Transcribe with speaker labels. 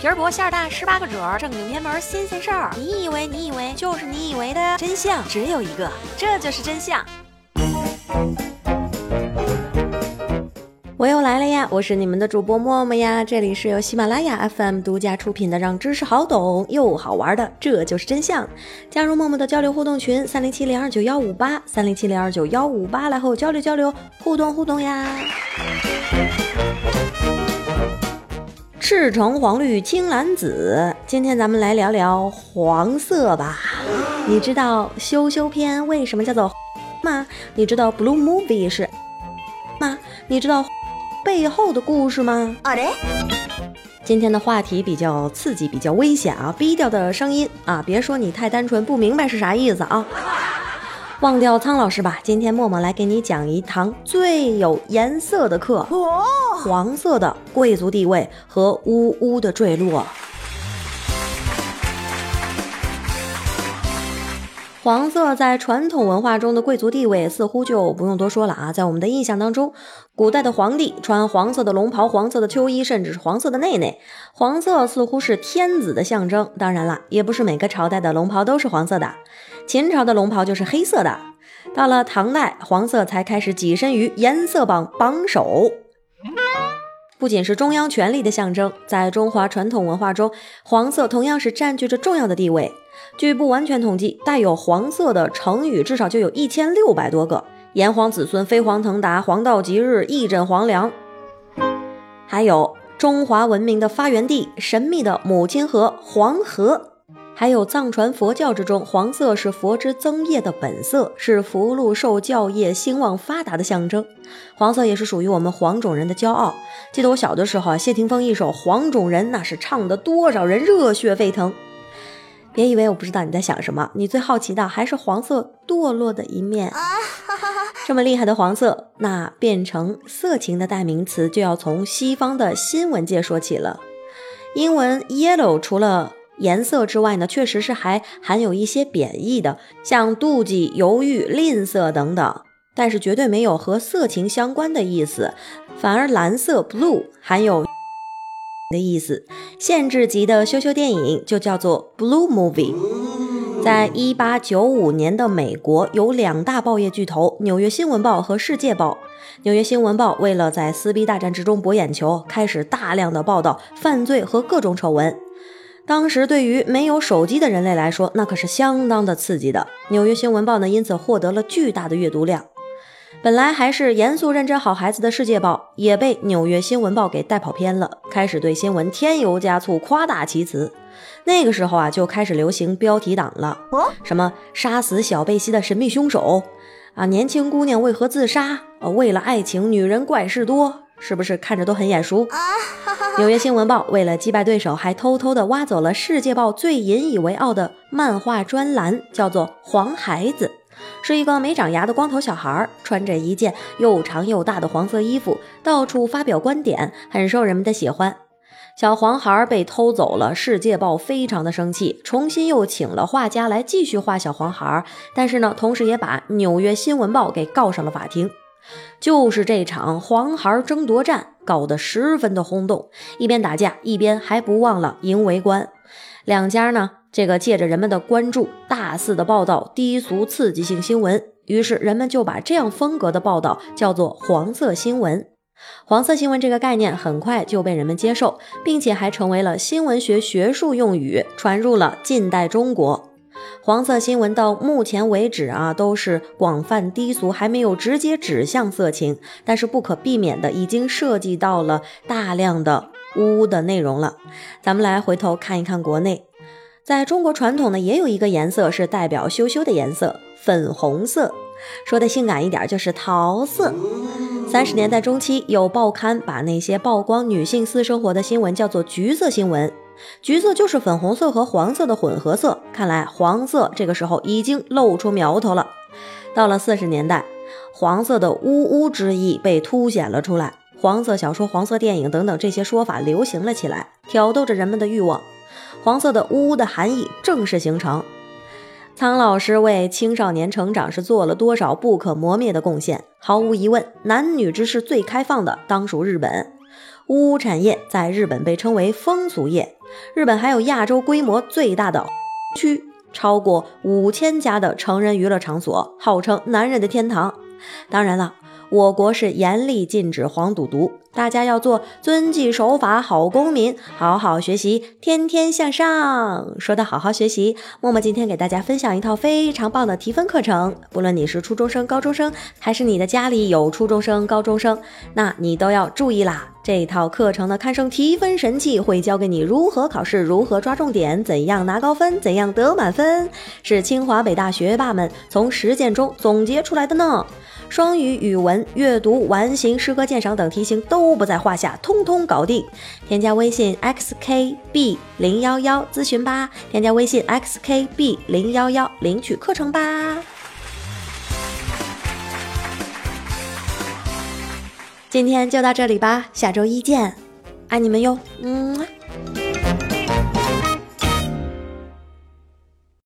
Speaker 1: 皮儿薄馅儿大，十八个褶儿，正经偏门新鲜事儿。你以为你以为就是你以为的真相只有一个，这就是真相。
Speaker 2: 我又来了呀！我是你们的主播默默呀，这里是由喜马拉雅 FM 独家出品的，让知识好懂又好玩的，这就是真相。加入默默的交流互动群：三零七零二九幺五八三零七零二九幺五八，来和我交流交流，互动互动呀！赤橙黄绿青蓝紫，今天咱们来聊聊黄色吧。你知道羞羞片为什么叫做 吗？你知道 Blue Movie 是 吗？你知道？背后的故事吗？啊嘞！今天的话题比较刺激，比较危险啊！低调的声音啊，别说你太单纯不明白是啥意思啊！忘掉苍老师吧，今天默默来给你讲一堂最有颜色的课——黄色的贵族地位和呜呜的坠落。黄色在传统文化中的贵族地位似乎就不用多说了啊，在我们的印象当中，古代的皇帝穿黄色的龙袍、黄色的秋衣，甚至是黄色的内内，黄色似乎是天子的象征。当然了，也不是每个朝代的龙袍都是黄色的，秦朝的龙袍就是黑色的，到了唐代，黄色才开始跻身于颜色榜榜首。不仅是中央权力的象征，在中华传统文化中，黄色同样是占据着重要的地位。据不完全统计，带有黄色的成语至少就有一千六百多个，炎黄子孙、飞黄腾达、黄道吉日、一枕黄粱，还有中华文明的发源地、神秘的母亲河黄河。还有藏传佛教之中，黄色是佛之增业的本色，是福禄寿教业兴旺发达的象征。黄色也是属于我们黄种人的骄傲。记得我小的时候啊，谢霆锋一首《黄种人》，那是唱的多少人热血沸腾。别以为我不知道你在想什么，你最好奇的还是黄色堕落的一面。这么厉害的黄色，那变成色情的代名词，就要从西方的新闻界说起了。英文 yellow 除了颜色之外呢，确实是还含有一些贬义的，像妒忌、犹豫、吝啬等等，但是绝对没有和色情相关的意思。反而蓝色 blue 含有 的意思，限制级的羞羞电影就叫做 blue movie。在一八九五年的美国，有两大报业巨头——纽约新闻报和世界报。纽约新闻报为了在撕逼大战之中博眼球，开始大量的报道犯罪和各种丑闻。当时对于没有手机的人类来说，那可是相当的刺激的。纽约新闻报呢，因此获得了巨大的阅读量。本来还是严肃认真好孩子的世界报，也被纽约新闻报给带跑偏了，开始对新闻添油加醋、夸大其词。那个时候啊，就开始流行标题党了，什么杀死小贝西的神秘凶手啊，年轻姑娘为何自杀？呃，为了爱情，女人怪事多。是不是看着都很眼熟？纽约新闻报为了击败对手，还偷偷的挖走了世界报最引以为傲的漫画专栏，叫做《黄孩子》，是一个没长牙的光头小孩，穿着一件又长又大的黄色衣服，到处发表观点，很受人们的喜欢。小黄孩被偷走了，世界报非常的生气，重新又请了画家来继续画小黄孩，但是呢，同时也把纽约新闻报给告上了法庭。就是这场黄孩争夺战搞得十分的轰动，一边打架一边还不忘了赢围观。两家呢，这个借着人们的关注，大肆的报道低俗刺激性新闻，于是人们就把这样风格的报道叫做黄色新闻。黄色新闻这个概念很快就被人们接受，并且还成为了新闻学学术用语，传入了近代中国。黄色新闻到目前为止啊，都是广泛低俗，还没有直接指向色情，但是不可避免的已经涉及到了大量的污的内容了。咱们来回头看一看国内，在中国传统呢，也有一个颜色是代表羞羞的颜色，粉红色。说的性感一点就是桃色。三十年代中期，有报刊把那些曝光女性私生活的新闻叫做橘色新闻。橘色就是粉红色和黄色的混合色，看来黄色这个时候已经露出苗头了。到了四十年代，黄色的呜呜之意被凸显了出来，黄色小说、黄色电影等等这些说法流行了起来，挑逗着人们的欲望。黄色的呜呜的含义正式形成。苍老师为青少年成长是做了多少不可磨灭的贡献？毫无疑问，男女之事最开放的当属日本。乌产业在日本被称为风俗业。日本还有亚洲规模最大的区，超过五千家的成人娱乐场所，号称男人的天堂。当然了。我国是严厉禁止黄赌毒，大家要做遵纪守法好公民，好好学习，天天向上。说到好好学习，默默今天给大家分享一套非常棒的提分课程。不论你是初中生、高中生，还是你的家里有初中生、高中生，那你都要注意啦。这套课程的，堪称提分神器，会教给你如何考试，如何抓重点，怎样拿高分，怎样得满分，是清华北大学霸们从实践中总结出来的呢。双语语文、阅读、完形、诗歌鉴赏等题型都都不在话下，通通搞定。添加微信 xkb 零幺幺咨询吧，添加微信 xkb 零幺幺领取课程吧。今天就到这里吧，下周一见，爱你们哟，嗯。